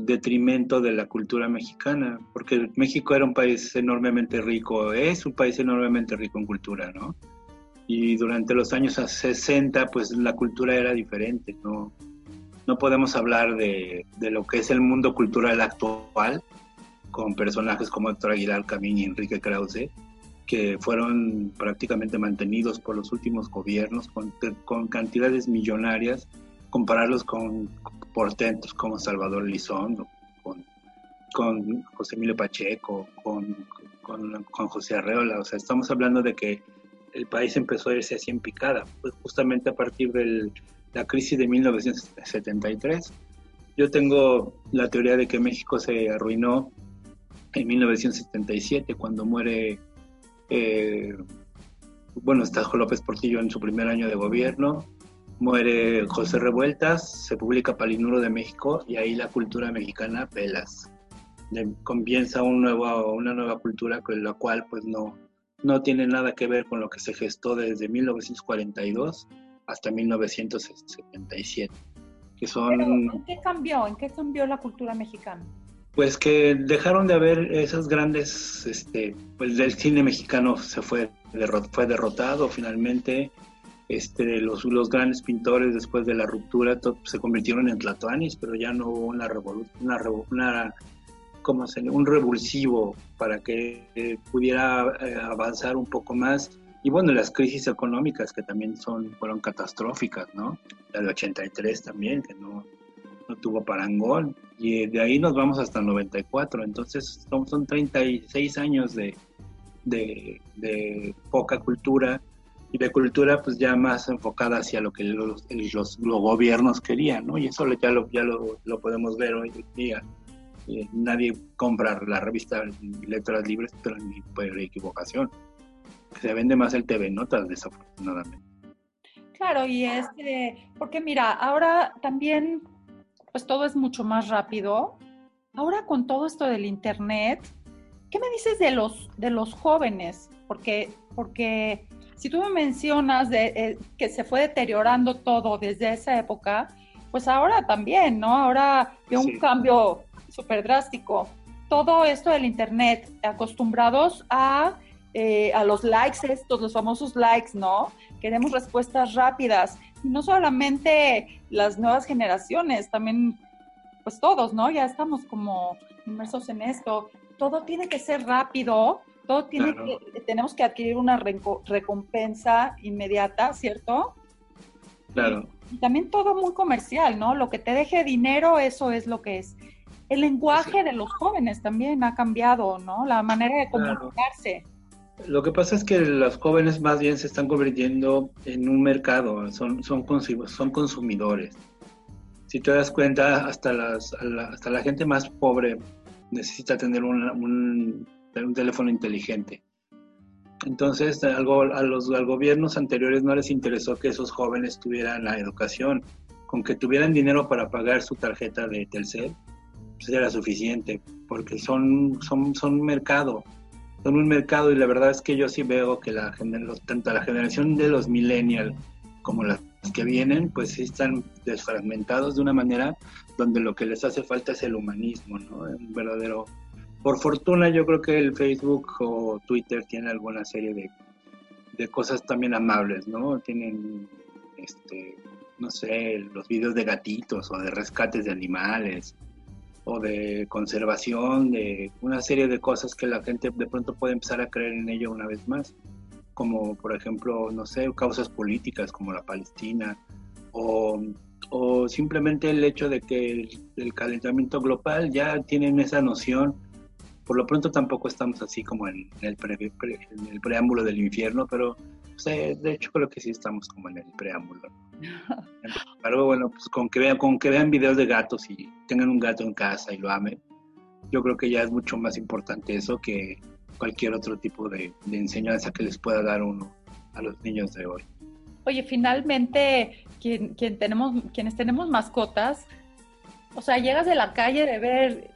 Speaker 2: detrimento de la cultura mexicana, porque México era un país enormemente rico, es un país enormemente rico en cultura, ¿no? Y durante los años 60, pues la cultura era diferente, ¿no? No podemos hablar de, de lo que es el mundo cultural actual, con personajes como Héctor Aguilar Camín y Enrique Krause, que fueron prácticamente mantenidos por los últimos gobiernos con, con cantidades millonarias, compararlos con portentos como Salvador Lizondo, con, José Emilio Pacheco, con, José Arreola. O sea, estamos hablando de que el país empezó a irse así en picada, pues justamente a partir de la crisis de 1973. Yo tengo la teoría de que México se arruinó en 1977 cuando muere, eh, bueno, está López Portillo en su primer año de gobierno, muere José Revueltas, se publica Palinuro de México y ahí la cultura mexicana pelas. comienza un nuevo, una nueva cultura con la cual pues no, no tiene nada que ver con lo que se gestó desde 1942 hasta 1977. Que son...
Speaker 1: ¿En qué cambió? ¿En qué cambió la cultura mexicana?
Speaker 2: Pues que dejaron de haber esas grandes, este, pues el cine mexicano se fue, fue derrotado finalmente, este, los, los grandes pintores después de la ruptura se convirtieron en tlatoanis, pero ya no hubo una revolución, una, ¿cómo se un revulsivo para que eh, pudiera eh, avanzar un poco más. Y bueno, las crisis económicas que también son, fueron catastróficas, ¿no? La del 83 también, que no, no tuvo parangón. Y de ahí nos vamos hasta el 94. Entonces son, son 36 años de, de, de poca cultura y de cultura pues ya más enfocada hacia lo que los, los, gobiernos querían, ¿no? Y eso ya lo, ya lo, lo podemos ver hoy día. Eh, nadie compra la revista Letras Libres, pero ni por equivocación. Se vende más el TV Notas, desafortunadamente.
Speaker 1: Claro, y este, porque mira, ahora también, pues todo es mucho más rápido. Ahora con todo esto del internet, ¿qué me dices de los, de los jóvenes? Porque, porque si tú me mencionas de, eh, que se fue deteriorando todo desde esa época, pues ahora también, ¿no? Ahora veo un cambio súper drástico. Todo esto del Internet, acostumbrados a, eh, a los likes estos, los famosos likes, ¿no? Queremos respuestas rápidas. Y no solamente las nuevas generaciones, también, pues todos, ¿no? Ya estamos como inmersos en esto. Todo tiene que ser rápido todo tiene que, tenemos que adquirir una recompensa inmediata, ¿cierto?
Speaker 2: Claro.
Speaker 1: Y, también todo muy comercial, ¿no? Lo que te deje dinero, eso es lo que es. El lenguaje de los jóvenes también ha cambiado, ¿no? La manera de comunicarse.
Speaker 2: Lo que pasa es que los jóvenes más bien se están convirtiendo en un mercado, son, son, son consumidores. Si te das cuenta, hasta, las, hasta la gente más pobre necesita tener un un teléfono inteligente. Entonces, algo, a los gobiernos anteriores no les interesó que esos jóvenes tuvieran la educación. Con que tuvieran dinero para pagar su tarjeta de Telcel, pues era suficiente, porque son, son, son un mercado, son un mercado y la verdad es que yo sí veo que la, tanto la generación de los millennials como las que vienen, pues sí están desfragmentados de una manera donde lo que les hace falta es el humanismo, ¿no? Un verdadero por fortuna yo creo que el Facebook o Twitter tiene alguna serie de, de cosas también amables, ¿no? Tienen, este, no sé, los videos de gatitos o de rescates de animales o de conservación, de una serie de cosas que la gente de pronto puede empezar a creer en ello una vez más, como por ejemplo, no sé, causas políticas como la Palestina o, o simplemente el hecho de que el, el calentamiento global ya tienen esa noción por lo pronto tampoco estamos así como en el, preámbulo del infierno, pero de hecho creo que sí estamos como en el preámbulo. Pero bueno, pues con que vean, con que vean videos de gatos y tengan un gato en casa y lo amen, yo creo que ya es mucho más importante eso que cualquier otro tipo de, enseñanza que les pueda dar uno a los niños de hoy.
Speaker 1: Oye, finalmente, quien, quien tenemos, quienes tenemos mascotas, o sea, llegas de la calle de ver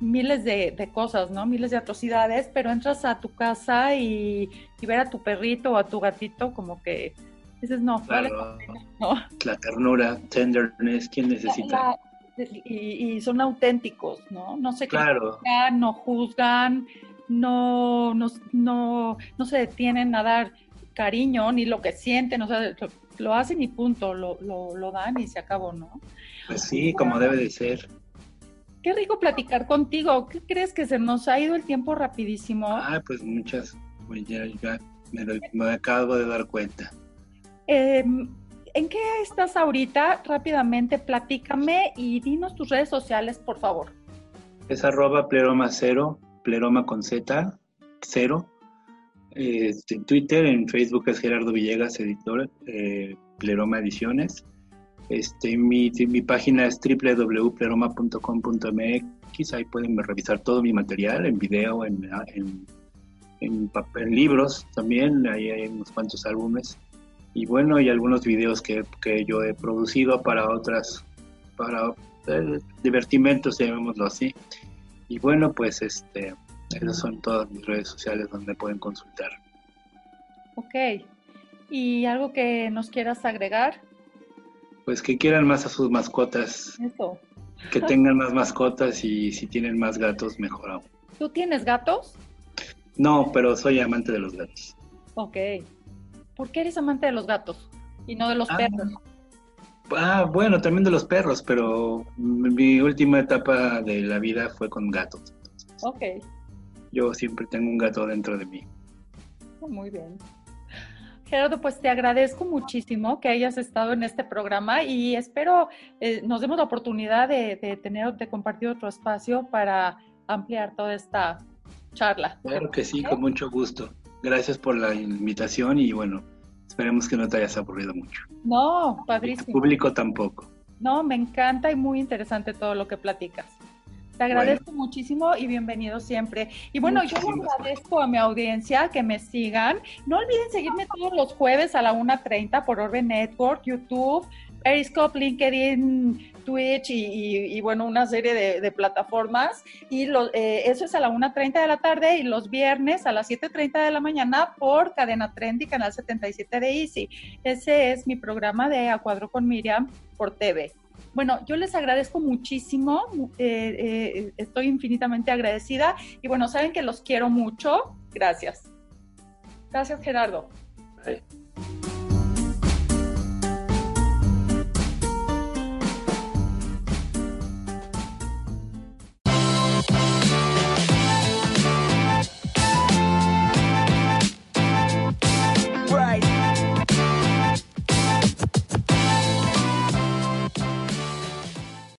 Speaker 1: miles de, cosas, ¿no? Miles de atrocidades, pero entras a tu casa y, ver a tu perrito o a tu gatito como que dices, no, vale
Speaker 2: La ternura, tenderness, ¿quién necesita?
Speaker 1: y, son auténticos, ¿no? No sé
Speaker 2: claro.
Speaker 1: no juzgan, no, no, no, no se detienen a dar cariño ni lo que sienten, o sea, lo, hacen y punto, lo, lo, lo dan y se acabó, ¿no?
Speaker 2: Pues sí, como debe de ser.
Speaker 1: Qué rico platicar contigo. ¿Qué crees que se nos ha ido el tiempo rapidísimo?
Speaker 2: Ah, pues muchas, pues ya, me, acabo de dar cuenta.
Speaker 1: Em, ¿En qué estás ahorita? Rápidamente, platícame y dinos tus redes sociales, por favor.
Speaker 2: Es arroba pleroma cero, pleroma con Z, cero. Este, en Twitter, en Facebook es Gerardo Villegas, editor, eh, Pleroma Ediciones. Este, mi, mi página es www.pleroma.com.mx, ahí pueden revisar todo mi material en video, en, en, en, libros también, ahí hay unos cuantos álbumes y bueno, y algunos videos que, que yo he producido para otras, para eh, divertimentos, llamémoslo así. Y bueno, pues este, esas son todas mis redes sociales donde pueden consultar.
Speaker 1: Ok. ¿Y algo que nos quieras agregar?
Speaker 2: Pues que quieran más a sus mascotas.
Speaker 1: Eso.
Speaker 2: Que tengan más mascotas y si tienen más gatos, mejor aún.
Speaker 1: ¿Tú tienes gatos?
Speaker 2: No, pero soy amante de los gatos.
Speaker 1: Ok. ¿Por qué eres amante de los gatos y no de los
Speaker 2: Ah,
Speaker 1: perros?
Speaker 2: Ah, bueno, también de los perros, pero mi última etapa de la vida fue con gatos. Entonces,
Speaker 1: Ok,
Speaker 2: yo siempre tengo un gato dentro de mí.
Speaker 1: muy bien. Gerardo, pues te agradezco muchísimo que hayas estado en este programa y espero eh, nos demos la oportunidad de, de tener, de compartir otro espacio para ampliar toda esta charla.
Speaker 2: Claro que sí, con mucho gusto. Gracias por la invitación y bueno, esperemos que no te hayas aburrido mucho.
Speaker 1: No,
Speaker 2: El
Speaker 1: padrísimo.
Speaker 2: público tampoco.
Speaker 1: No, me encanta y muy interesante todo lo que platicas. Te agradezco muchísimo y bienvenido siempre. Y bueno, yo le agradezco a mi audiencia que me sigan. No olviden seguirme todos los jueves a la 1.30 por Orbe Network, YouTube, Periscope, LinkedIn, Twitch y, y- y, bueno, una serie de, de plataformas. Y lo- eh, eso es a la 1.30 de la tarde y los viernes a las 7.30 de la mañana por Cadena Trendy, Canal 77 de Easy. Ese es mi programa de A Cuadro con Miriam por TV. Bueno, yo les agradezco muchísimo, eh, eh, estoy infinitamente agradecida y bueno, saben que los quiero mucho. Gracias. Gracias, Gerardo.